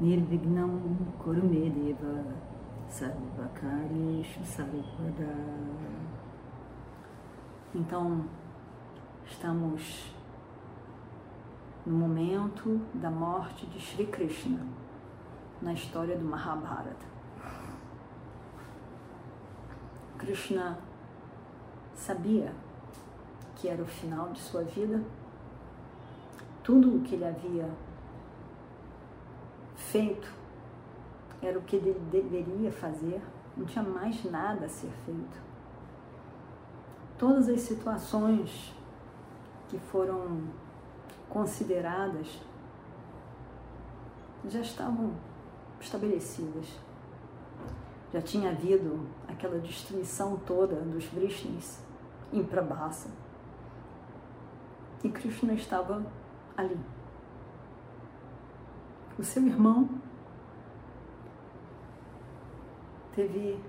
Nirvignam Kurumedeva Sarvakarishu Sarvada Então, estamos no momento da morte de Sri Krishna na história do Mahabharata. Krishna sabia que era o final de sua vida, tudo o que ele havia feito era o que ele deveria fazer, não tinha mais nada a ser feito. Todas as situações que foram consideradas já estavam estabelecidas. Já tinha havido aquela destruição toda dos Vrishnis em Prabhasa. E Krishna estava ali. O seu irmão teve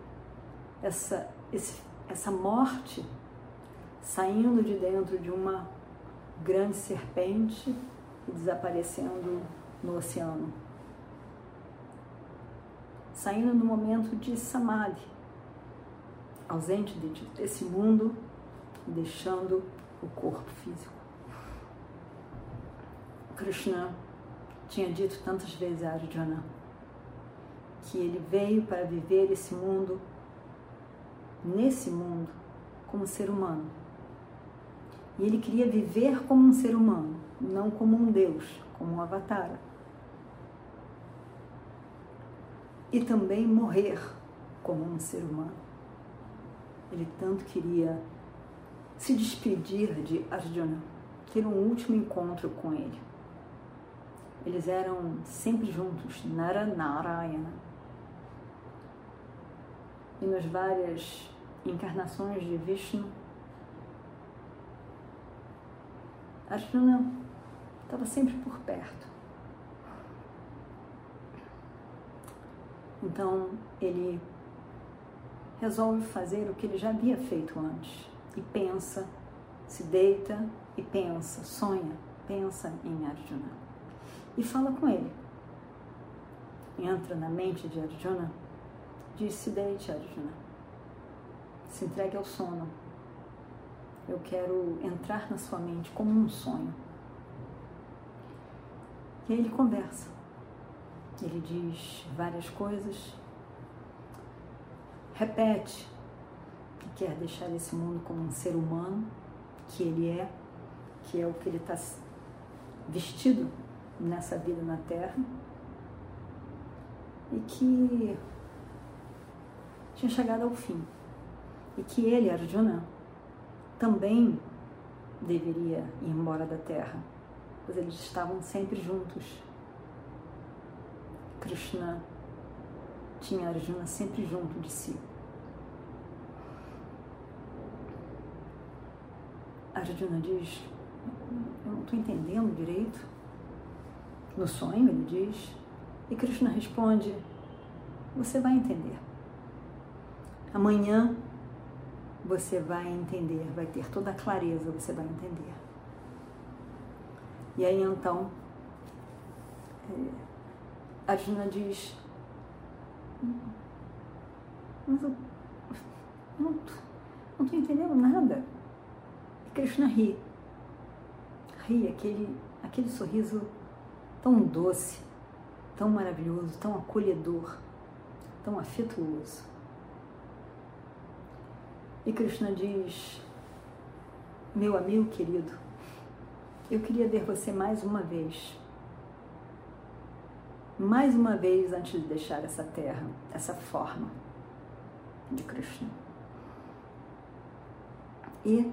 essa, esse, essa morte saindo de dentro de uma grande serpente e desaparecendo no oceano. Saindo no momento de samadhi, ausente desse mundo deixando o corpo físico. Krishna tinha dito tantas vezes a Arjuna que ele veio para viver esse mundo, nesse mundo, como ser humano. E ele queria viver como um ser humano, não como um Deus, como um avatar. E também morrer como um ser humano. Ele tanto queria se despedir de Arjuna, ter um último encontro com ele. Eles eram sempre juntos, Nara Narayana. E nas várias encarnações de Vishnu, Arjuna estava sempre por perto. Então ele resolve fazer o que ele já havia feito antes e pensa, se deita e pensa, sonha, pensa em Arjuna e fala com ele. Entra na mente de Arjuna, diz: se deite, Arjuna, se entregue ao sono eu quero entrar na sua mente como um sonho. E aí ele conversa. Ele diz várias coisas, repete que quer deixar esse mundo como um ser humano que ele é, que é o que ele está vestido nessa vida na Terra e que tinha chegado ao fim. E que ele, Arjuna, também deveria ir embora da terra, pois eles estavam sempre juntos. Krishna tinha Arjuna sempre junto de si. Arjuna diz: Eu não estou entendendo direito. No sonho, ele diz. E Krishna responde: Você vai entender. Amanhã você vai entender, vai ter toda a clareza, você vai entender. E aí então, é, Arjuna diz, mas eu não estou entendendo nada. E Krishna ri. Ri, aquele, aquele sorriso tão doce, tão maravilhoso, tão acolhedor, tão afetuoso. E Krishna diz: Meu amigo querido, eu queria ver você mais uma vez. Mais uma vez antes de deixar essa terra, essa forma de Krishna. E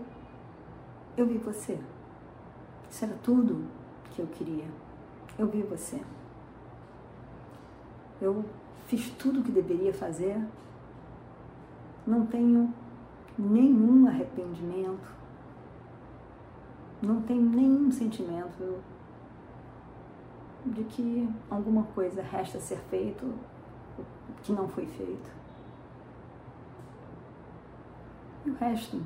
eu vi você. Isso era tudo que eu queria. Eu vi você. Eu fiz tudo o que deveria fazer, não tenho nenhum arrependimento, não tenho nenhum sentimento de que alguma coisa resta ser feito que não foi feito. E o resto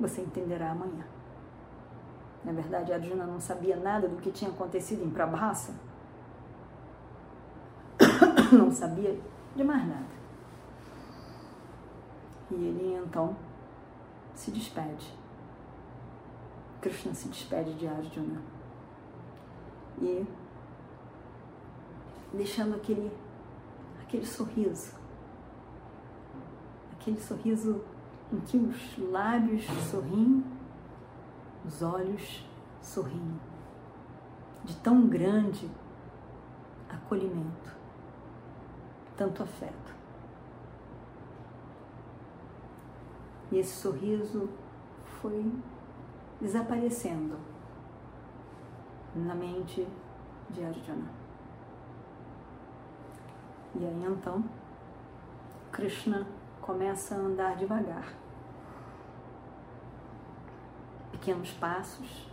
você entenderá amanhã. Na verdade, a Arjuna não sabia nada do que tinha acontecido em Prabhasa. Não sabia de mais nada. E ele então se despede. Krishna se despede de Arjuna. E deixando aquele, aquele sorriso. Aquele sorriso em que os lábios sorriem, os olhos sorriem. De tão grande acolhimento, tanto afeto. E esse sorriso foi desaparecendo na mente de Arjuna. E aí então, Krishna começa a andar devagar. Pequenos passos,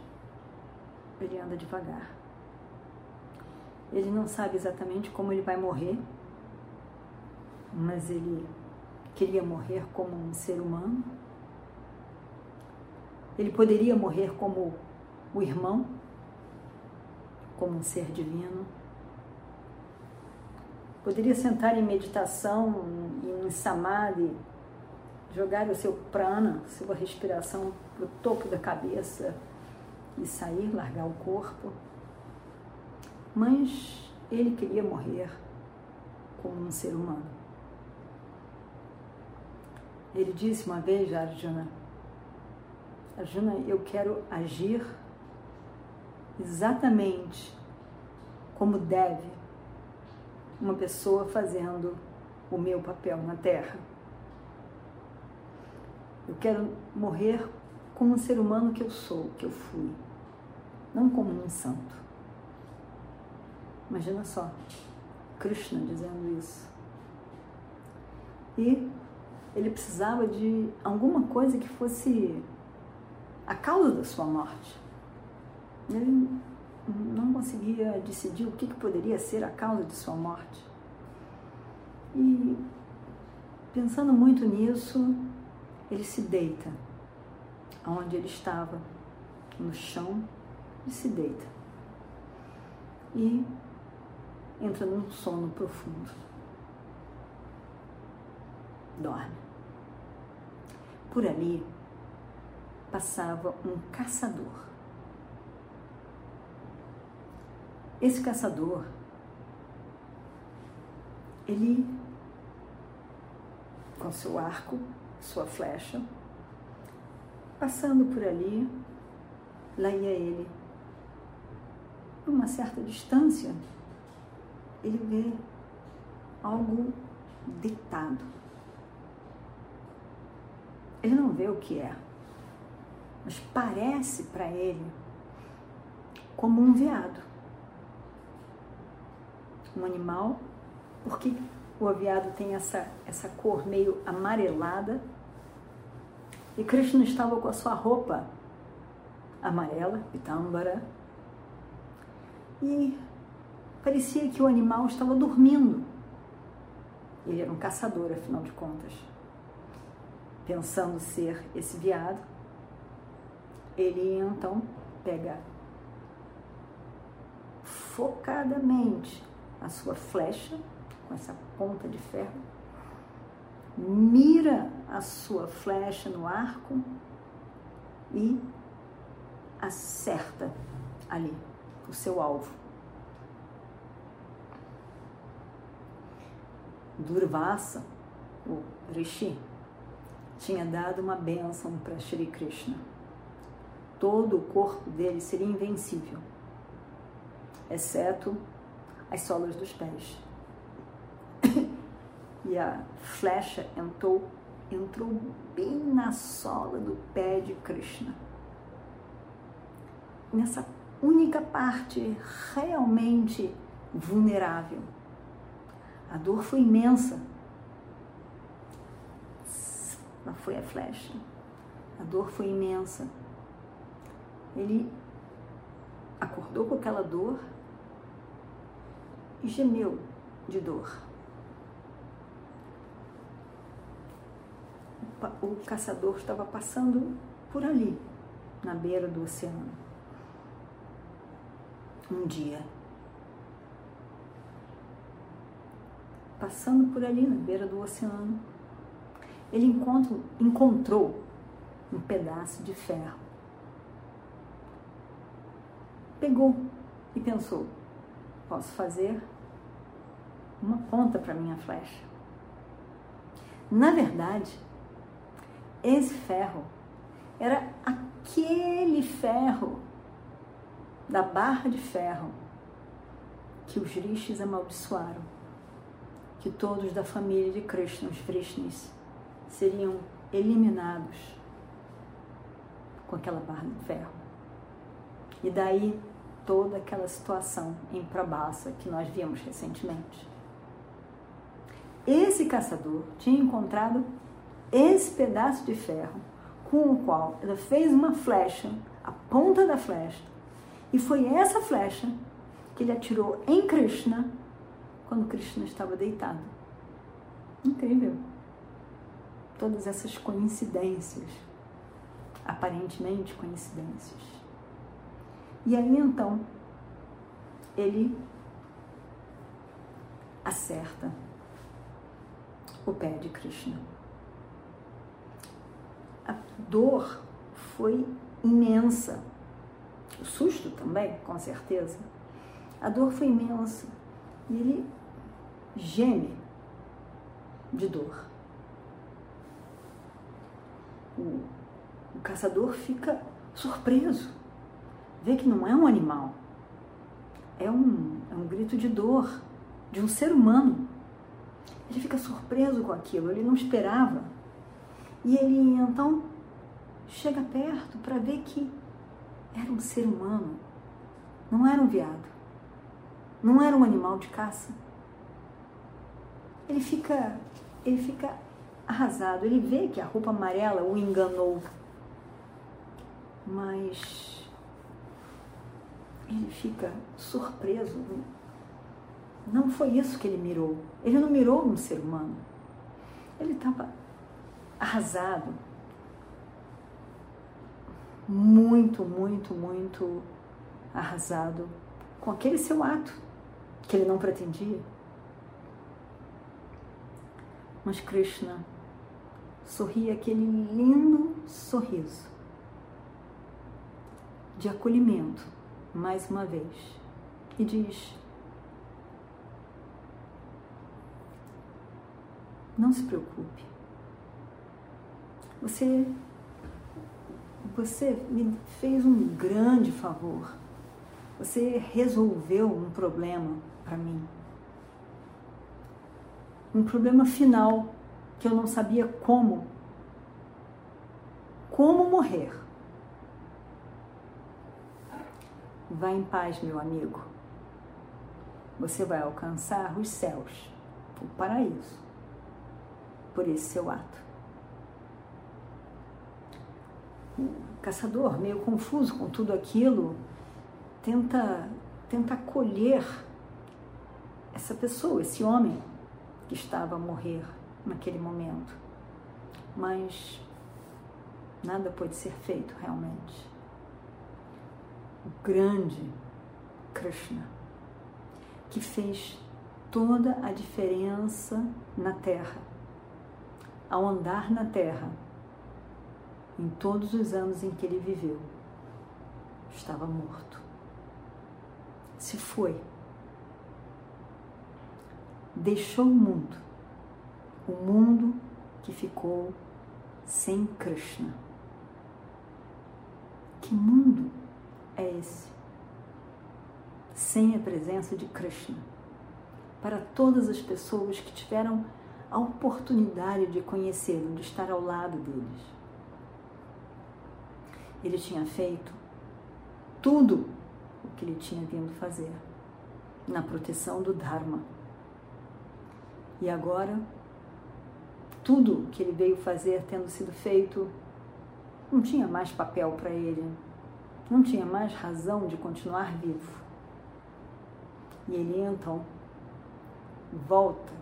ele anda devagar. Ele não sabe exatamente como ele vai morrer, mas ele queria morrer como um ser humano. Ele poderia morrer como o irmão, como um ser divino. Poderia sentar em meditação, em samadhi, jogar o seu prana, sua respiração para o topo da cabeça e sair, largar o corpo. Mas ele queria morrer como um ser humano. Ele disse uma vez a Arjuna, Arjuna, eu quero agir exatamente como deve uma pessoa fazendo o meu papel na Terra. Eu quero morrer como um ser humano que eu sou, que eu fui, não como um santo. Imagina só, Krishna dizendo isso. E ele precisava de alguma coisa que fosse a causa da sua morte. Ele não conseguia decidir o que, que poderia ser a causa de sua morte. E pensando muito nisso, ele se deita onde ele estava, no chão, e se deita. E entra num sono profundo dorme. Por ali passava um caçador. Esse caçador, ele, com seu arco, sua flecha, passando por ali, lá ia ele. Por uma certa distância, ele vê algo deitado ele não vê o que é, mas parece para ele como um veado. Um animal, porque o veado tem essa, essa cor meio amarelada. E Krishna estava com a sua roupa amarela, pitambara, e parecia que o animal estava dormindo. Ele era um caçador, afinal de contas pensando ser esse veado, ele então pega focadamente a sua flecha com essa ponta de ferro, mira a sua flecha no arco e acerta ali o seu alvo. Durvasa, o Rishi, tinha dado uma bênção para Shri Krishna. Todo o corpo dele seria invencível, exceto as solas dos pés. E a flecha entrou, entrou bem na sola do pé de Krishna. Nessa única parte realmente vulnerável A dor foi imensa. Lá foi a flecha. A dor foi imensa. Ele acordou com aquela dor e gemeu de dor. O caçador estava passando por ali, na beira do oceano. Um dia, passando por ali na beira do oceano, ele encontrou um pedaço de ferro. Pegou e pensou: posso fazer uma ponta para minha flecha. Na verdade, esse ferro era aquele ferro da barra de ferro que os rishis amaldiçoaram, que todos da família de Krishna, os Vrishnis, seriam eliminados com aquela barra de ferro. E daí toda aquela situação em Prabhasa que nós vimos recentemente. Esse caçador tinha encontrado esse pedaço de ferro com o qual ela fez uma flecha, a ponta da flecha, e foi essa flecha que ele atirou em Krishna quando Krishna estava deitado. Incrível. Todas essas coincidências, aparentemente coincidências. E aí então ele acerta o pé de Krishna. A dor foi imensa. O susto também, com certeza. A dor foi imensa. E ele geme de dor. O, o caçador fica surpreso. Vê que não é um animal. É um, é um grito de dor de um ser humano. Ele fica surpreso com aquilo, ele não esperava. E ele então chega perto para ver que era um ser humano, não era um veado, não era um animal de caça. Ele fica, ele fica arrasado, ele vê que a roupa amarela o enganou. Mas ele fica surpreso não foi isso que ele mirou. Ele não mirou um ser humano. Ele estava arrasado. Muito, muito, muito arrasado com aquele seu ato que ele não pretendia. Mas Krishna sorria aquele lindo sorriso de acolhimento, mais uma vez, e diz: Não se preocupe. Você, você me fez um grande favor. Você resolveu um problema para mim. Um problema final que eu não sabia como. Como morrer. Vá em paz, meu amigo. Você vai alcançar os céus, o paraíso por esse seu ato. Caçador, meio confuso com tudo aquilo, tenta, tenta acolher essa pessoa, esse homem que estava a morrer naquele momento. Mas nada pode ser feito realmente. O grande Krishna, que fez toda a diferença na Terra, ao andar na terra, em todos os anos em que ele viveu, estava morto. Se foi. Deixou o mundo, o mundo que ficou sem Krishna. Que mundo é esse? Sem a presença de Krishna. Para todas as pessoas que tiveram a oportunidade de conhecê-lo, de estar ao lado deles. Ele tinha feito tudo o que ele tinha vindo fazer na proteção do Dharma. E agora, tudo que ele veio fazer tendo sido feito, não tinha mais papel para ele, não tinha mais razão de continuar vivo. E ele então volta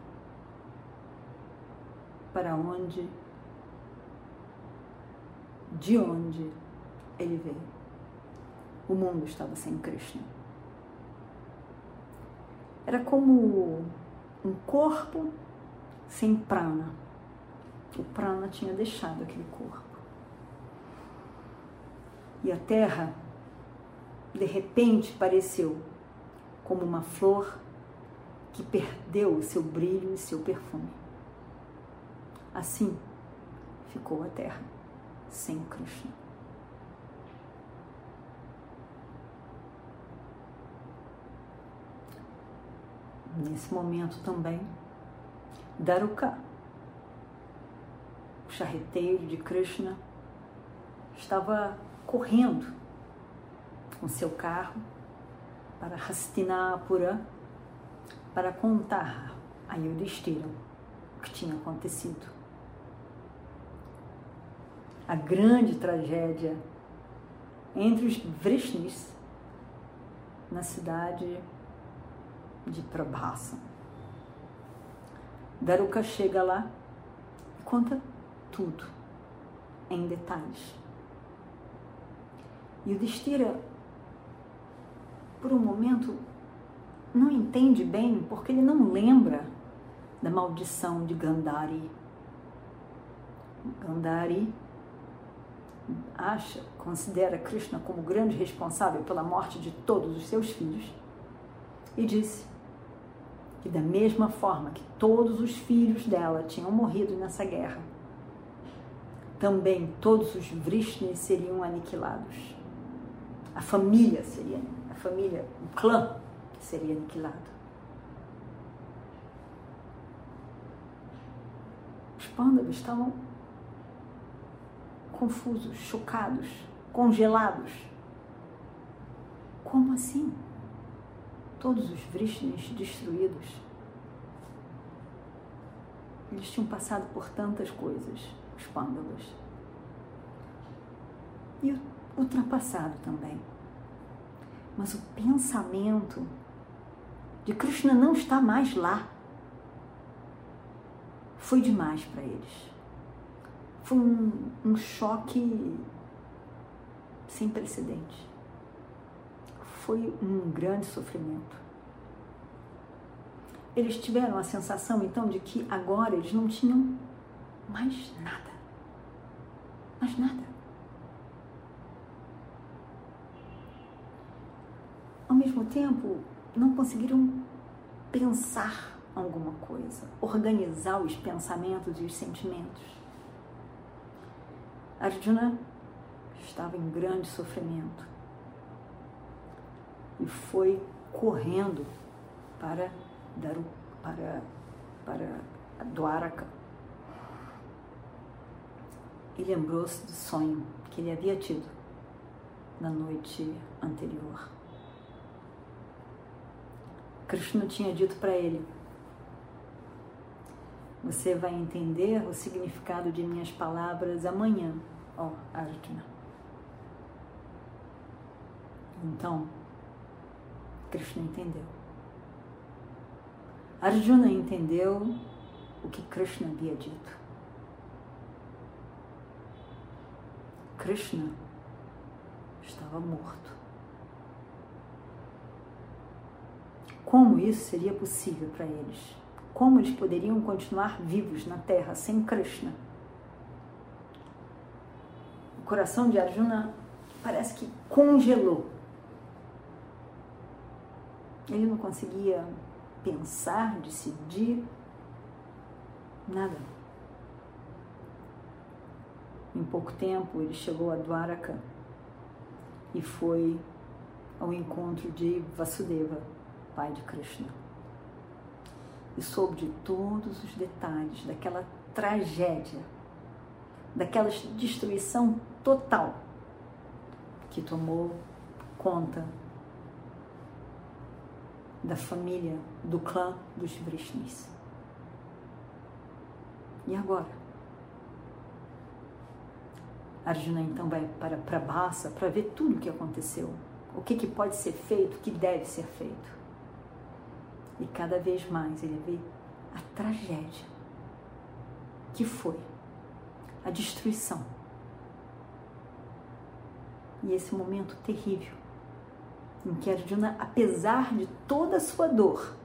para onde, de onde ele veio. O mundo estava sem Krishna. Era como um corpo sem prana. O prana tinha deixado aquele corpo. E a terra, de repente, pareceu como uma flor que perdeu seu brilho e seu perfume. Assim ficou a terra sem Krishna. Nesse momento também, Daruka, o charreteiro de Krishna, estava correndo com seu carro para Hastinapura para contar a Yudhishthira o que tinha acontecido. A grande tragédia entre os Vrishnis na cidade de Prabhasa. Daruka chega lá e conta tudo em detalhes. E o Destira, por um momento, não entende bem porque ele não lembra da maldição de Gandhari. Gandhari acha, considera Krishna como grande responsável pela morte de todos os seus filhos e disse que da mesma forma que todos os filhos dela tinham morrido nessa guerra, também todos os Vrishnis seriam aniquilados. A família seria, a família, o clã seria aniquilado. Os pândalos estavam confusos, chocados, congelados. Como assim? Todos os Vrishnis destruídos. Eles tinham passado por tantas coisas, os pândalos. E ultrapassado também. Mas o pensamento de Krishna não está mais lá. Foi demais para eles. Foi um, um choque sem precedente. Foi um grande sofrimento. Eles tiveram a sensação então de que agora eles não tinham mais nada. Mais nada. Ao mesmo tempo, não conseguiram pensar alguma coisa, organizar os pensamentos e os sentimentos. Arjuna estava em grande sofrimento e foi correndo para Daru, para para Dwaraka. E lembrou-se do sonho que ele havia tido na noite anterior. Krishna tinha dito para ele: Você vai entender o significado de minhas palavras amanhã, ó Arjuna. Então, Krishna entendeu. Arjuna entendeu o que Krishna havia dito. Krishna estava morto. Como isso seria possível para eles? Como eles poderiam continuar vivos na Terra sem Krishna? O coração de Arjuna parece que congelou. Ele não conseguia pensar, decidir, nada. Em pouco tempo ele chegou a Dwaraka e foi ao encontro de Vasudeva pai de Krishna. E soube de todos os detalhes daquela tragédia, daquela destruição total que tomou conta da família, do clã dos Vrishnis. E agora? Arjuna então vai para Prabhasa para ver tudo o que aconteceu, o que, que pode ser feito, o que deve ser feito. E cada vez mais ele vê a tragédia que foi a destruição. E esse momento terrível em que Arjuna, apesar de toda a sua dor,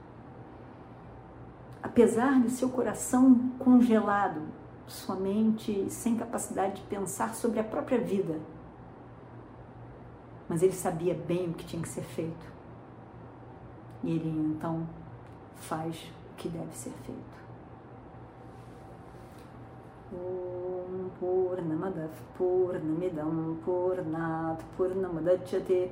apesar de seu coração congelado, sua mente sem capacidade de pensar sobre a própria vida, mas ele sabia bem o que tinha que ser feito. E ele então faz o que deve ser feito. Om Purnamadav Purnamidam Purnat Purnamadachyate